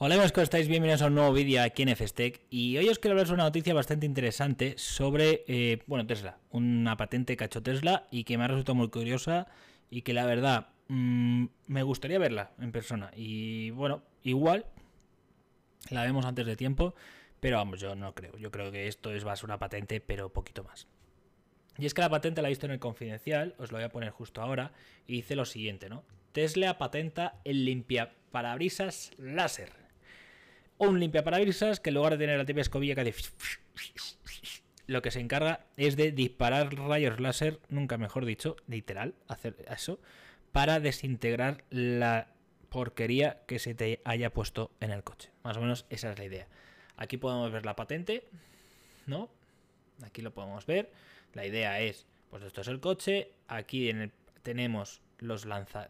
Hola amigos, ¿cómo estáis? Bienvenidos a un nuevo vídeo aquí en FSTEC y hoy os quiero hablar sobre una noticia bastante interesante sobre, eh, bueno, Tesla, una patente que ha hecho Tesla y que me ha resultado muy curiosa y que la verdad mmm, me gustaría verla en persona y bueno, igual la vemos antes de tiempo, pero vamos, yo no creo, yo creo que esto es, va a ser una patente pero poquito más. Y es que la patente la he visto en el confidencial, os lo voy a poner justo ahora, y dice lo siguiente, ¿no? Tesla patenta el limpia parabrisas láser un limpiaparabrisas que en lugar de tener la típica escobilla que lo que se encarga es de disparar rayos láser, nunca mejor dicho, literal, hacer eso, para desintegrar la porquería que se te haya puesto en el coche. Más o menos esa es la idea. Aquí podemos ver la patente, ¿no? Aquí lo podemos ver. La idea es, pues esto es el coche, aquí tenemos los lanza,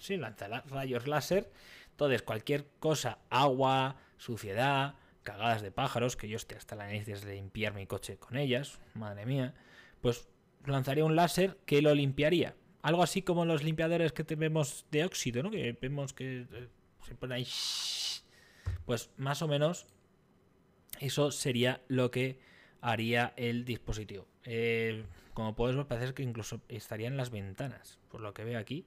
sí, lanza rayos láser. Entonces, cualquier cosa, agua, suciedad, cagadas de pájaros, que yo esté hasta la nariz de limpiar mi coche con ellas, madre mía, pues lanzaría un láser que lo limpiaría. Algo así como los limpiadores que tenemos de óxido, ¿no? Que vemos que eh, se pone ahí. Pues más o menos eso sería lo que haría el dispositivo. Eh, como podéis ver, parece que incluso estaría en las ventanas, por lo que veo aquí.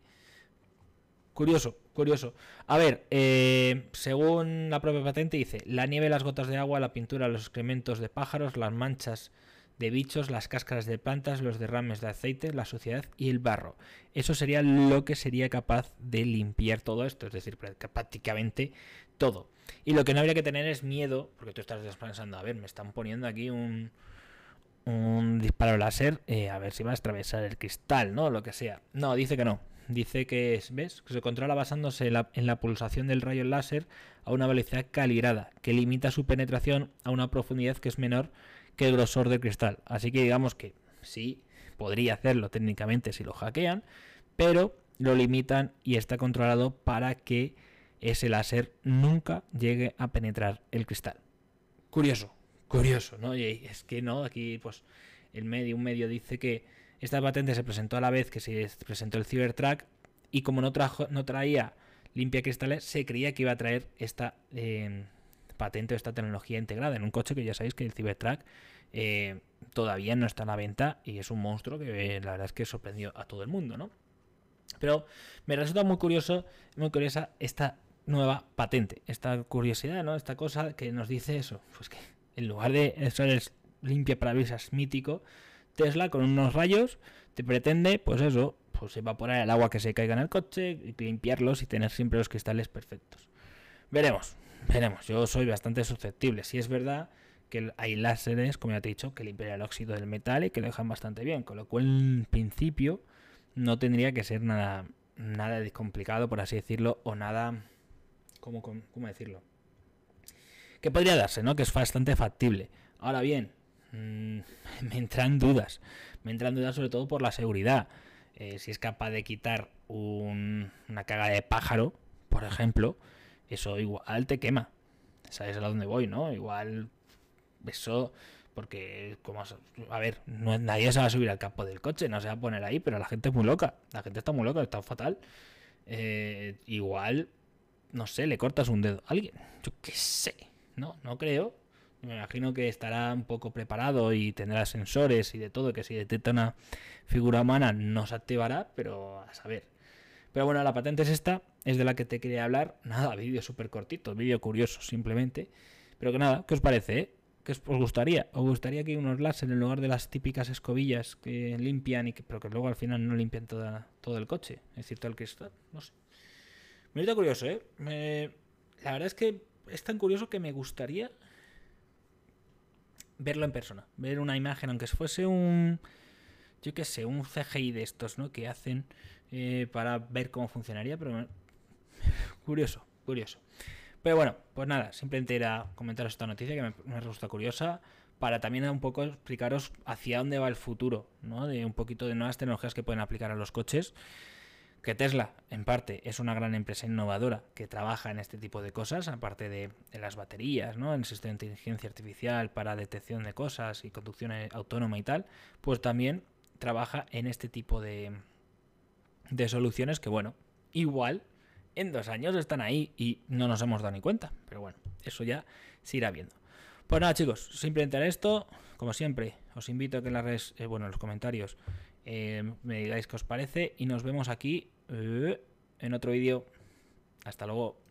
Curioso, curioso. A ver, eh, según la propia patente dice, la nieve, las gotas de agua, la pintura, los excrementos de pájaros, las manchas de bichos, las cáscaras de plantas, los derrames de aceite, la suciedad y el barro. Eso sería lo que sería capaz de limpiar todo esto, es decir, prácticamente todo. Y lo que no habría que tener es miedo, porque tú estás pensando, a ver, me están poniendo aquí un, un disparo láser, eh, a ver si va a atravesar el cristal, ¿no? Lo que sea. No, dice que no dice que, ¿ves? que se controla basándose en la, pulsación del rayo láser a una velocidad calibrada, que limita su penetración a una profundidad que es menor que el grosor del cristal. Así que digamos que sí, podría hacerlo técnicamente si lo hackean, pero lo limitan y está controlado para que ese láser nunca llegue a penetrar el cristal. Curioso, curioso, ¿no? Y es que no, aquí pues el medio, un medio dice que esta patente se presentó a la vez que se presentó el Cybertruck y como no, trajo, no traía limpia cristales, se creía que iba a traer esta eh, patente o esta tecnología integrada en un coche que ya sabéis que el Cybertruck eh, todavía no está a la venta y es un monstruo que eh, la verdad es que sorprendió a todo el mundo, ¿no? Pero me resulta muy curioso, muy curiosa esta nueva patente, esta curiosidad, ¿no? Esta cosa que nos dice eso, pues que en lugar de ser limpia parabrisas mítico, Tesla con unos rayos te pretende, pues eso, pues evaporar el agua que se caiga en el coche, limpiarlos y tener siempre los cristales perfectos. Veremos, veremos. Yo soy bastante susceptible. Si es verdad que hay láseres, como ya te he dicho, que limpian el óxido del metal y que lo dejan bastante bien. Con lo cual, en principio, no tendría que ser nada, nada complicado, por así decirlo, o nada. ¿Cómo, cómo decirlo? Que podría darse, ¿no? Que es bastante factible. Ahora bien, Mm, me entran dudas. Me entran dudas sobre todo por la seguridad. Eh, si es capaz de quitar una caga de pájaro, por ejemplo, eso igual te quema. ¿Sabes a dónde voy, no? Igual eso porque como a ver no, nadie se va a subir al campo del coche no se va a poner ahí pero la gente es muy loca la gente está muy loca está fatal eh, igual no sé le cortas un dedo a alguien yo qué sé no no creo me imagino que estará un poco preparado y tendrá sensores y de todo, que si detecta una figura humana no se activará, pero a saber. Pero bueno, la patente es esta, es de la que te quería hablar. Nada, vídeo súper cortito, vídeo curioso simplemente. Pero que nada, ¿qué os parece? Eh? ¿Qué os gustaría? ¿Os gustaría que unos láser en lugar de las típicas escobillas que limpian, y que, pero que luego al final no limpian toda, todo el coche? Es decir, todo el cristal, no sé. Me curioso, ¿eh? la verdad es que es tan curioso que me gustaría verlo en persona, ver una imagen, aunque fuese un, yo qué sé, un CGI de estos, ¿no? Que hacen eh, para ver cómo funcionaría, pero curioso, curioso. Pero bueno, pues nada, simplemente era comentaros esta noticia que me, me resulta curiosa para también un poco explicaros hacia dónde va el futuro, ¿no? De un poquito de nuevas tecnologías que pueden aplicar a los coches que Tesla, en parte, es una gran empresa innovadora que trabaja en este tipo de cosas, aparte de, las baterías, ¿no? el sistema de inteligencia artificial para detección de cosas y conducción autónoma y tal, pues también trabaja en este tipo de, de soluciones que, bueno, igual en dos años están ahí y no nos hemos dado ni cuenta. Pero bueno, eso ya se irá viendo. Pues nada, chicos, simplemente era esto. Como siempre, os invito a que en las redes, eh, bueno, en los comentarios eh, me digáis qué os parece y nos vemos aquí en otro vídeo. Hasta luego.